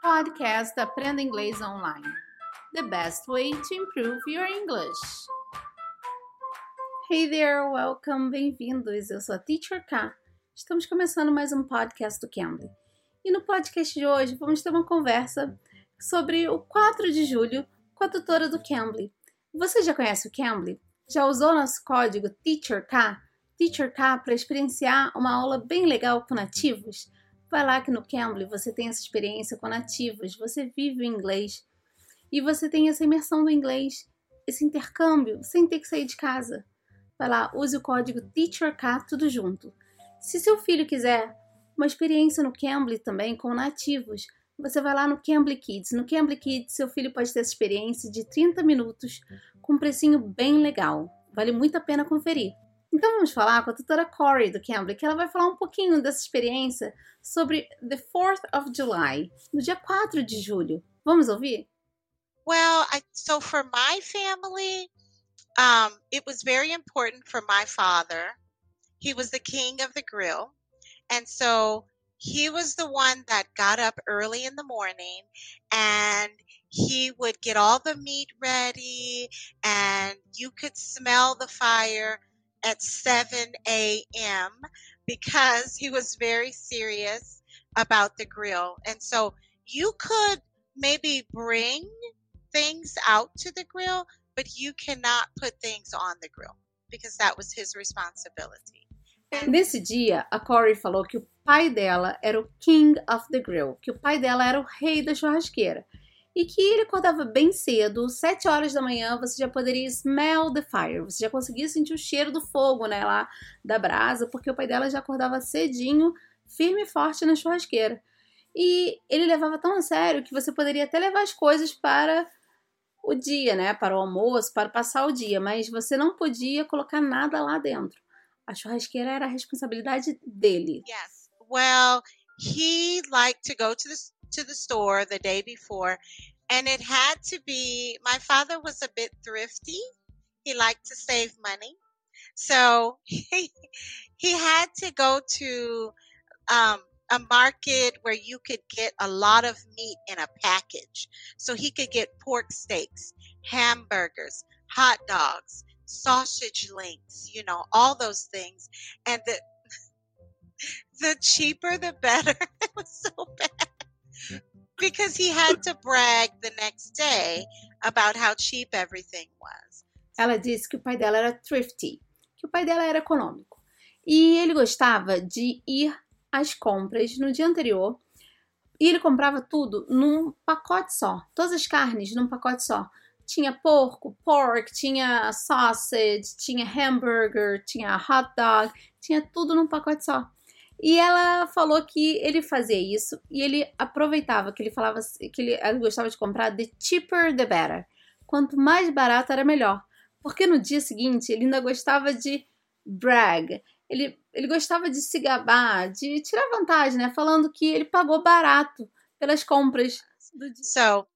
podcast Aprenda Inglês Online. The best way to improve your English. Hey there, welcome, bem-vindos. Eu sou a Teacher K. Estamos começando mais um podcast do Cambly. E no podcast de hoje vamos ter uma conversa sobre o 4 de julho com a tutora do Cambly. Você já conhece o Cambly? Já usou nosso código TEACHERK? TEACHERK para experienciar uma aula bem legal com nativos? Vai lá que no Cambly você tem essa experiência com nativos, você vive o inglês e você tem essa imersão do inglês, esse intercâmbio, sem ter que sair de casa. Vai lá, use o código TEACHERK tudo junto. Se seu filho quiser uma experiência no Cambly também com nativos, você vai lá no Cambly Kids. No Cambly Kids, seu filho pode ter essa experiência de 30 minutos com um precinho bem legal. Vale muito a pena conferir. Então vamos falar com a tutora Corey do Cambly, que ela vai falar um pouquinho dessa experiência sobre the 4th of July, no dia 4 de julho. Vamos ouvir? Well, I, so for my family, um, it was very important for my father. He was the king of the grill. And so he was the one that got up early in the morning and he would get all the meat ready and you could smell the fire at 7 a.m. because he was very serious about the grill. And so you could maybe bring things out to the grill, but you cannot put things on the grill because that was his responsibility. Nesse dia, a Corey falou que o pai dela era o King of the Grill, que o pai dela era o rei da churrasqueira. E que ele acordava bem cedo, 7 horas da manhã, você já poderia smell the fire, você já conseguia sentir o cheiro do fogo, né, lá da brasa, porque o pai dela já acordava cedinho, firme e forte na churrasqueira. E ele levava tão a sério que você poderia até levar as coisas para o dia, né, para o almoço, para passar o dia, mas você não podia colocar nada lá dentro. A churrasqueira era a responsabilidade dele. Yes. Well, he liked to go to the to the store the day before and it had to be my father was a bit thrifty. He liked to save money. So he he had to go to um, a market where you could get a lot of meat in a package. So he could get pork steaks, hamburgers, hot dogs, sausage links, you know, all those things. And the the cheaper the better. it was so bad. Because he had to brag the next day about how cheap everything was. Ela disse que o pai dela era thrifty, que o pai dela era econômico. E ele gostava de ir às compras no dia anterior e ele comprava tudo num pacote só, todas as carnes num pacote só tinha porco, pork, tinha sausage, tinha hambúrguer, tinha hot dog, tinha tudo num pacote só. E ela falou que ele fazia isso e ele aproveitava, que ele falava que ele, gostava de comprar the cheaper the better. Quanto mais barato era melhor. Porque no dia seguinte ele ainda gostava de brag. Ele, ele gostava de se gabar, de tirar vantagem, né? Falando que ele pagou barato pelas compras do dia. So,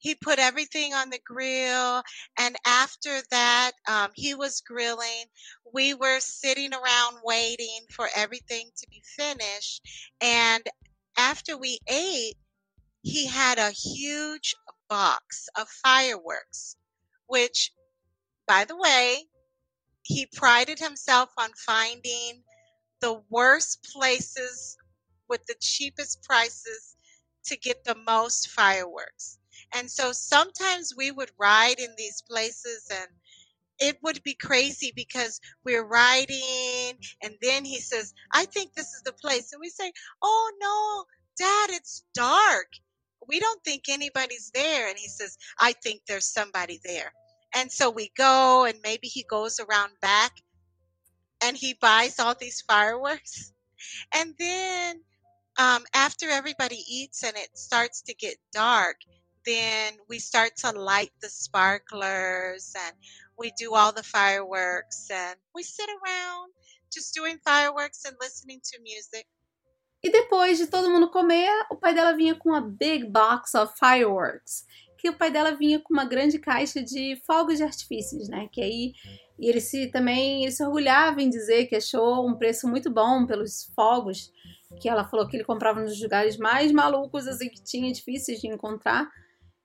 he put everything on the grill and after that um, he was grilling. We were sitting around waiting for everything to be finished and after we ate he had a huge box of fireworks which by the way he prided himself on finding the worst places with the cheapest prices to get the most fireworks and so sometimes we would ride in these places and it would be crazy because we're riding and then he says, I think this is the place. And we say, Oh no, dad, it's dark. We don't think anybody's there. And he says, I think there's somebody there. And so we go and maybe he goes around back and he buys all these fireworks. And then um, after everybody eats and it starts to get dark, then we start to light the sparklers and we do all the fireworks and we sit around just doing fireworks and listening to music. E depois de todo mundo comer, o pai dela vinha com uma big box of fireworks, que o pai dela vinha com uma grande caixa de fogos de artifícios, né? Que aí e ele se também ele se orgulhava em dizer que achou um preço muito bom pelos fogos que ela falou que ele comprava nos lugares mais malucos, assim, que tinha difíceis de encontrar.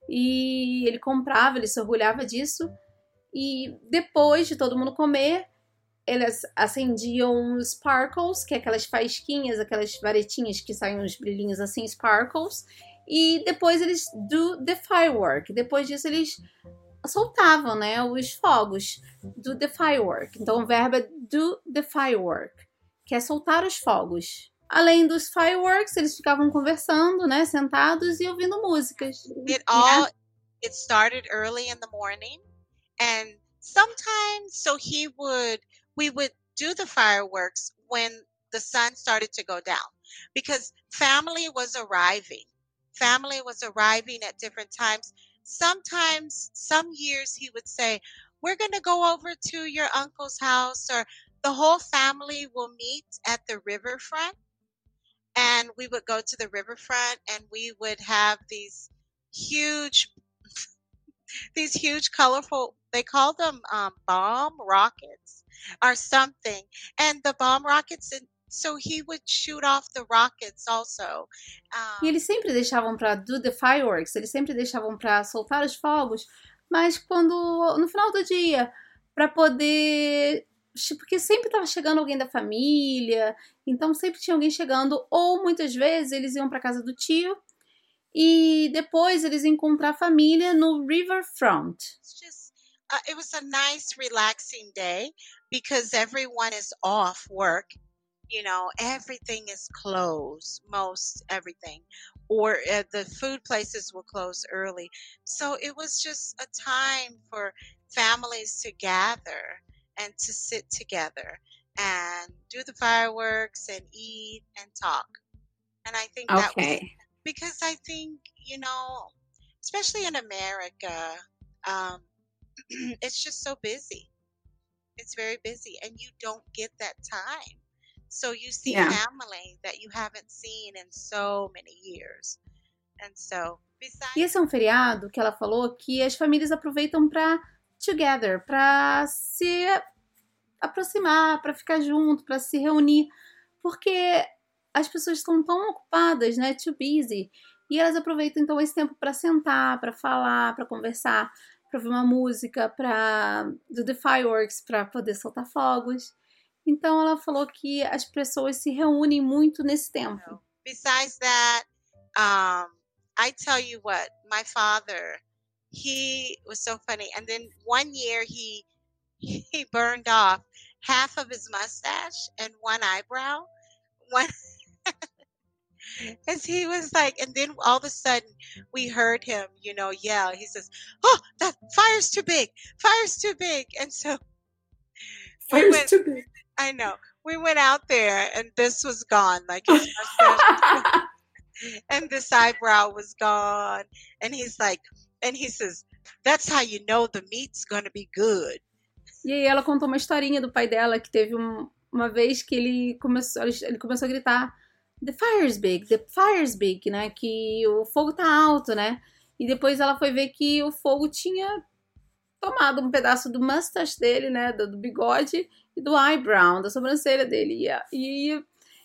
E ele comprava, ele se orgulhava disso. E depois de todo mundo comer, eles acendiam sparkles, que é aquelas faísquinhas, aquelas varetinhas que saem uns brilhinhos assim, sparkles. E depois eles do the firework. Depois disso eles soltavam, né, os fogos do the firework. Então o verbo é do the firework, que é soltar os fogos. Além dos fireworks, eles ficavam conversando, né, sentados e ouvindo músicas. It all it started early in the morning and sometimes so he would we would do the fireworks when the sun started to go down because family was arriving. Family was arriving at different times. Sometimes, some years, he would say, We're going to go over to your uncle's house, or the whole family will meet at the riverfront. And we would go to the riverfront and we would have these huge these huge colorful they call them um, bomb rockets or something. And the bomb rockets, and so he would shoot off the rockets also. Um, e eles sempre deixavam para do the fireworks, eles sempre deixavam para soltar os fogos, mas quando no final do dia, para poder porque sempre estava chegando alguém da família, então sempre tinha alguém chegando, ou muitas vezes eles iam para casa do tio e depois eles encontrar a família no riverfront. Just, uh, it was a nice, relaxing day because everyone is off work. You know, everything is closed, most everything, or uh, the food places will close early. So it was just a time for families to gather and to sit together and do the fireworks and eat and talk. And I think that was because I think, you know, especially in America, um, it's just so busy it's very busy and you don't get that time. So you see yeah. family that you haven't seen in so many years. And so, besides... E esse é um feriado que ela falou que as famílias aproveitam para together, para se aproximar, para ficar junto, para se reunir, porque as pessoas estão tão ocupadas, né, too busy, e elas aproveitam então esse tempo para sentar, para falar, para conversar para ouvir uma música, para do The Fireworks, para poder soltar fogos. Então ela falou que as pessoas se reúnem muito nesse tempo. Besides that, um, I tell you what, my father, he was so funny. And then one year he he burned off half of his mustache and one eyebrow. One As he was like, and then all of a sudden we heard him, you know, yell. He says, "Oh, that fire's too big! Fire's too big!" And so fire's we went, too big. I know. We went out there, and this was gone. Like his mustache, and this eyebrow was gone. And he's like, and he says, "That's how you know the meat's gonna be good." E aí ela contou uma historinha do pai dela que teve um, uma vez que ele começou, ele começou a gritar The fire's big, the fire's big, né? Que o fogo tá alto, né? E depois ela foi ver que o fogo tinha tomado um pedaço do mustache dele, né? Do, do bigode e do eyebrow, da sobrancelha dele. E, e,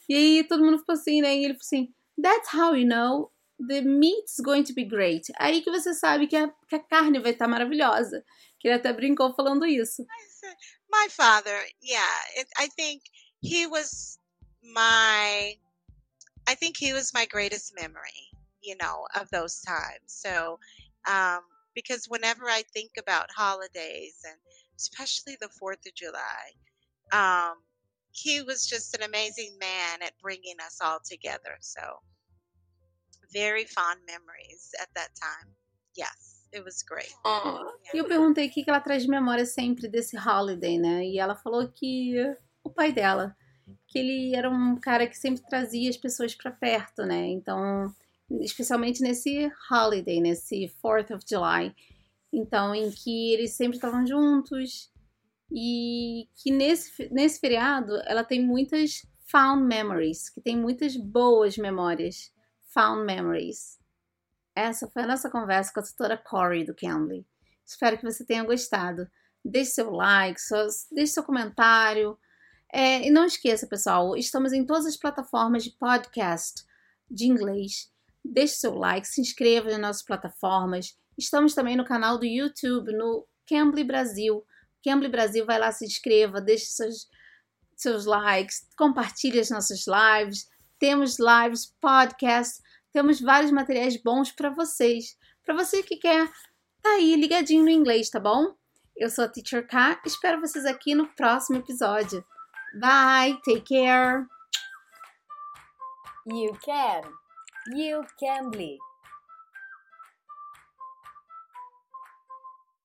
e aí todo mundo ficou assim, né? E ele falou assim: That's how you know the meat's going to be great. Aí que você sabe que a, que a carne vai estar tá maravilhosa. Que ele até brincou falando isso. My father, yeah, it, I think he was my I think he was my greatest memory, you know, of those times. So, um, because whenever I think about holidays and especially the 4th of July, um, he was just an amazing man at bringing us all together. So, very fond memories at that time. Yes, it was great. Oh. E eu perguntei o que ela traz de memória sempre desse holiday, né? E ela falou que o pai dela que ele era um cara que sempre trazia as pessoas para perto, né? Então, especialmente nesse holiday, nesse 4th of July, então em que eles sempre estavam juntos e que nesse nesse feriado ela tem muitas found memories, que tem muitas boas memórias, found memories. Essa foi a nossa conversa com a tutora Corey do Cambly. Espero que você tenha gostado. Deixe seu like, deixe seu comentário É, e não esqueça, pessoal, estamos em todas as plataformas de podcast de inglês. Deixe seu like, se inscreva nas nossas plataformas. Estamos também no canal do YouTube, no Cambly Brasil. Cambly Brasil, vai lá, se inscreva, deixe seus, seus likes, compartilhe as nossas lives. Temos lives, podcasts, temos vários materiais bons para vocês. Para você que quer tá aí ligadinho no inglês, tá bom? Eu sou a Teacher K, espero vocês aqui no próximo episódio. Bye, take care. You can. You can be.